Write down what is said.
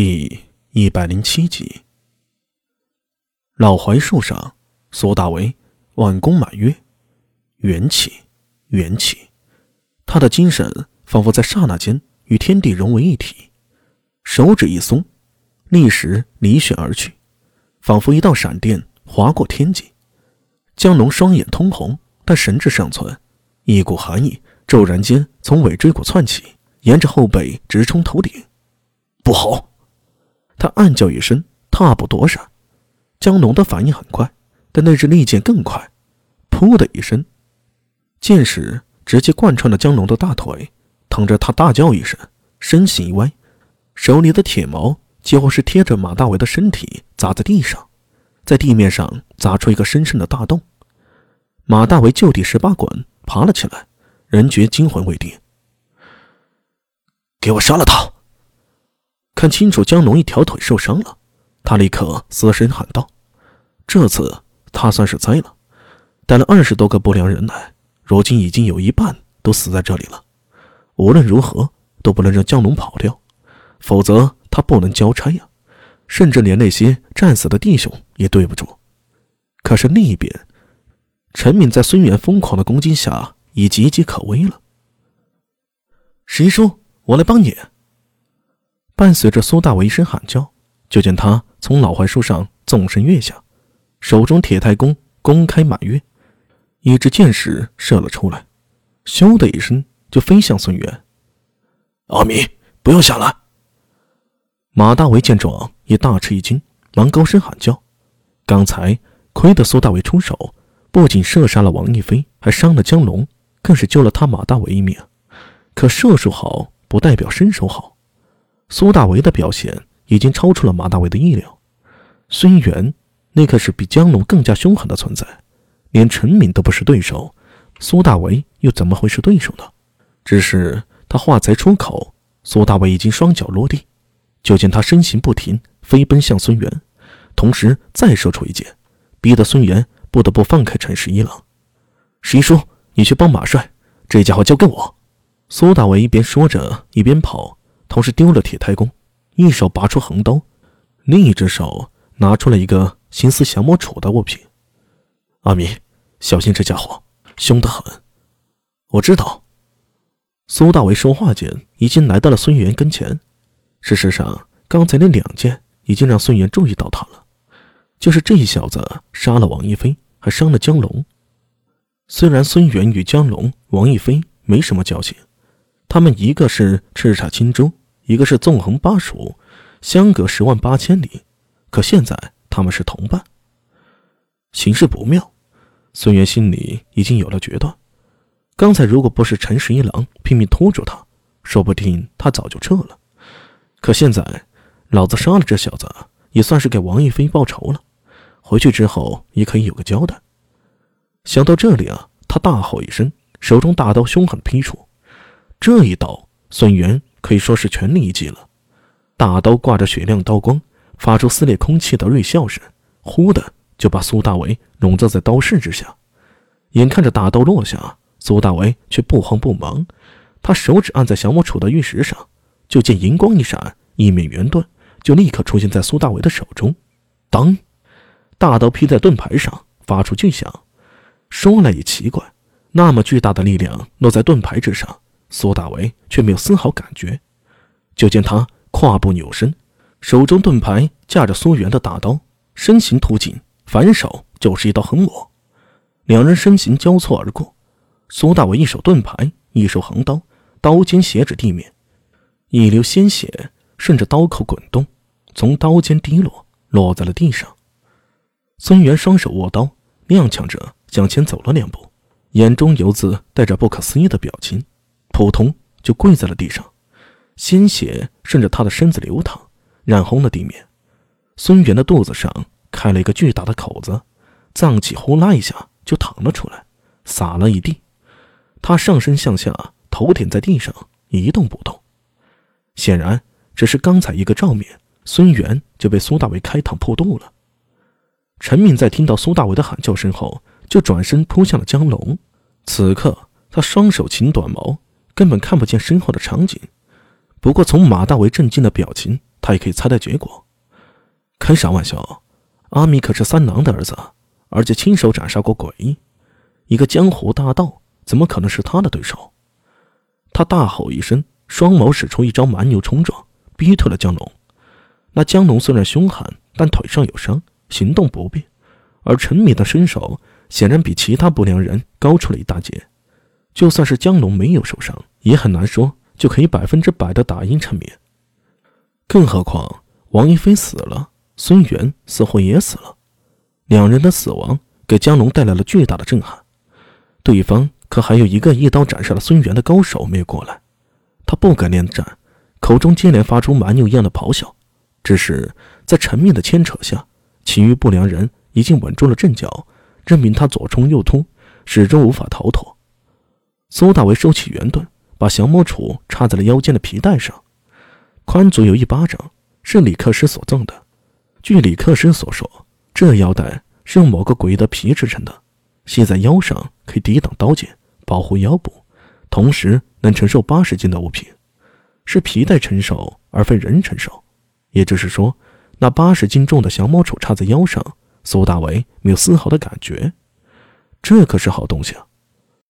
第一百零七集，老槐树上，苏大为挽弓满月，元气，元气，他的精神仿佛在刹那间与天地融为一体，手指一松，立时离旋而去，仿佛一道闪电划过天际。江龙双眼通红，但神智尚存，一股寒意骤然间从尾椎骨窜起，沿着后背直冲头顶，不好！他暗叫一声，踏步躲闪。江龙的反应很快，但那支利剑更快。噗的一声，剑矢直接贯穿了江龙的大腿，疼着他大叫一声，身形一歪，手里的铁矛几乎是贴着马大伟的身体砸在地上，在地面上砸出一个深深的大洞。马大伟就地十八滚，爬了起来，人觉惊魂未定。给我杀了他！看清楚，江龙一条腿受伤了，他立刻嘶声喊道：“这次他算是栽了，带了二十多个不良人来，如今已经有一半都死在这里了。无论如何都不能让江龙跑掉，否则他不能交差呀，甚至连那些战死的弟兄也对不住。可是另一边，陈敏在孙元疯狂的攻击下已岌岌可危了。十一叔，我来帮你。”伴随着苏大伟一声喊叫，就见他从老槐树上纵身跃下，手中铁太弓弓开满月，一支箭矢射了出来，咻的一声就飞向孙元。阿弥，不要下来！马大为见状也大吃一惊，忙高声喊叫。刚才亏得苏大为出手，不仅射杀了王一飞，还伤了江龙，更是救了他马大为一命。可射术好不代表身手好。苏大为的表现已经超出了马大为的意料。孙元那可是比江龙更加凶狠的存在，连陈敏都不是对手，苏大为又怎么会是对手呢？只是他话才出口，苏大为已经双脚落地，就见他身形不停，飞奔向孙元，同时再射出一箭，逼得孙元不得不放开陈十一郎。十一叔，你去帮马帅，这家伙交给我。苏大为一边说着，一边跑。同时丢了铁太弓，一手拔出横刀，另一只手拿出了一个心思降魔杵的物品。阿弥，小心这家伙，凶得很。我知道。苏大为说话间，已经来到了孙元跟前。事实上，刚才那两剑已经让孙元注意到他了。就是这一小子杀了王一飞，还伤了江龙。虽然孙元与江龙、王一飞没什么交情，他们一个是叱咤青州。一个是纵横巴蜀，相隔十万八千里，可现在他们是同伴。形势不妙，孙元心里已经有了决断。刚才如果不是陈十一郎拼命拖住他，说不定他早就撤了。可现在，老子杀了这小子，也算是给王一飞报仇了。回去之后也可以有个交代。想到这里啊，他大吼一声，手中大刀凶狠劈出。这一刀，孙元。可以说是全力一击了，大刀挂着雪亮刀光，发出撕裂空气的锐笑声，忽的就把苏大为笼罩在刀势之下。眼看着大刀落下，苏大为却不慌不忙，他手指按在降魔杵的玉石上，就见银光一闪，一面圆盾就立刻出现在苏大为的手中。当，大刀劈在盾牌上，发出巨响。说来也奇怪，那么巨大的力量落在盾牌之上。苏大为却没有丝毫感觉，就见他跨步扭身，手中盾牌架着苏元的大刀，身形突进，反手就是一刀横抹。两人身形交错而过，苏大为一手盾牌，一手横刀，刀尖斜指地面，一流鲜血顺着刀口滚动，从刀尖滴落，落在了地上。孙元双手握刀，踉跄着向前走了两步，眼中犹自带着不可思议的表情。扑通就跪在了地上，鲜血顺着他的身子流淌，染红了地面。孙元的肚子上开了一个巨大的口子，脏器呼啦一下就淌了出来，洒了一地。他上身向下，头点在地上，一动不动。显然，只是刚才一个照面，孙元就被苏大为开膛破肚了。陈敏在听到苏大为的喊叫声后，就转身扑向了江龙。此刻，他双手擎短矛。根本看不见身后的场景，不过从马大为震惊的表情他也可以猜到结果。开啥玩笑？阿米可是三郎的儿子，而且亲手斩杀过鬼，一个江湖大盗，怎么可能是他的对手？他大吼一声，双眸使出一招蛮牛冲撞，逼退了江龙。那江龙虽然凶悍，但腿上有伤，行动不便，而陈敏的身手显然比其他不良人高出了一大截。就算是江龙没有受伤，也很难说就可以百分之百的打赢陈敏。更何况王一飞死了。孙元似乎也死了，两人的死亡给江龙带来了巨大的震撼。对方可还有一个一刀斩杀了孙元的高手没有过来，他不敢恋战，口中接连发出蛮牛一样的咆哮。只是在陈面的牵扯下，其余不良人已经稳住了阵脚，任凭他左冲右突，始终无法逃脱。苏大为收起圆盾，把降魔杵插在了腰间的皮带上，宽足有一巴掌，是李克师所赠的。据李克师所说，这腰带是用某个诡异的皮制成的，系在腰上可以抵挡刀剑，保护腰部，同时能承受八十斤的物品。是皮带承受，而非人承受。也就是说，那八十斤重的降魔杵插在腰上，苏大为没有丝毫的感觉。这可是好东西啊！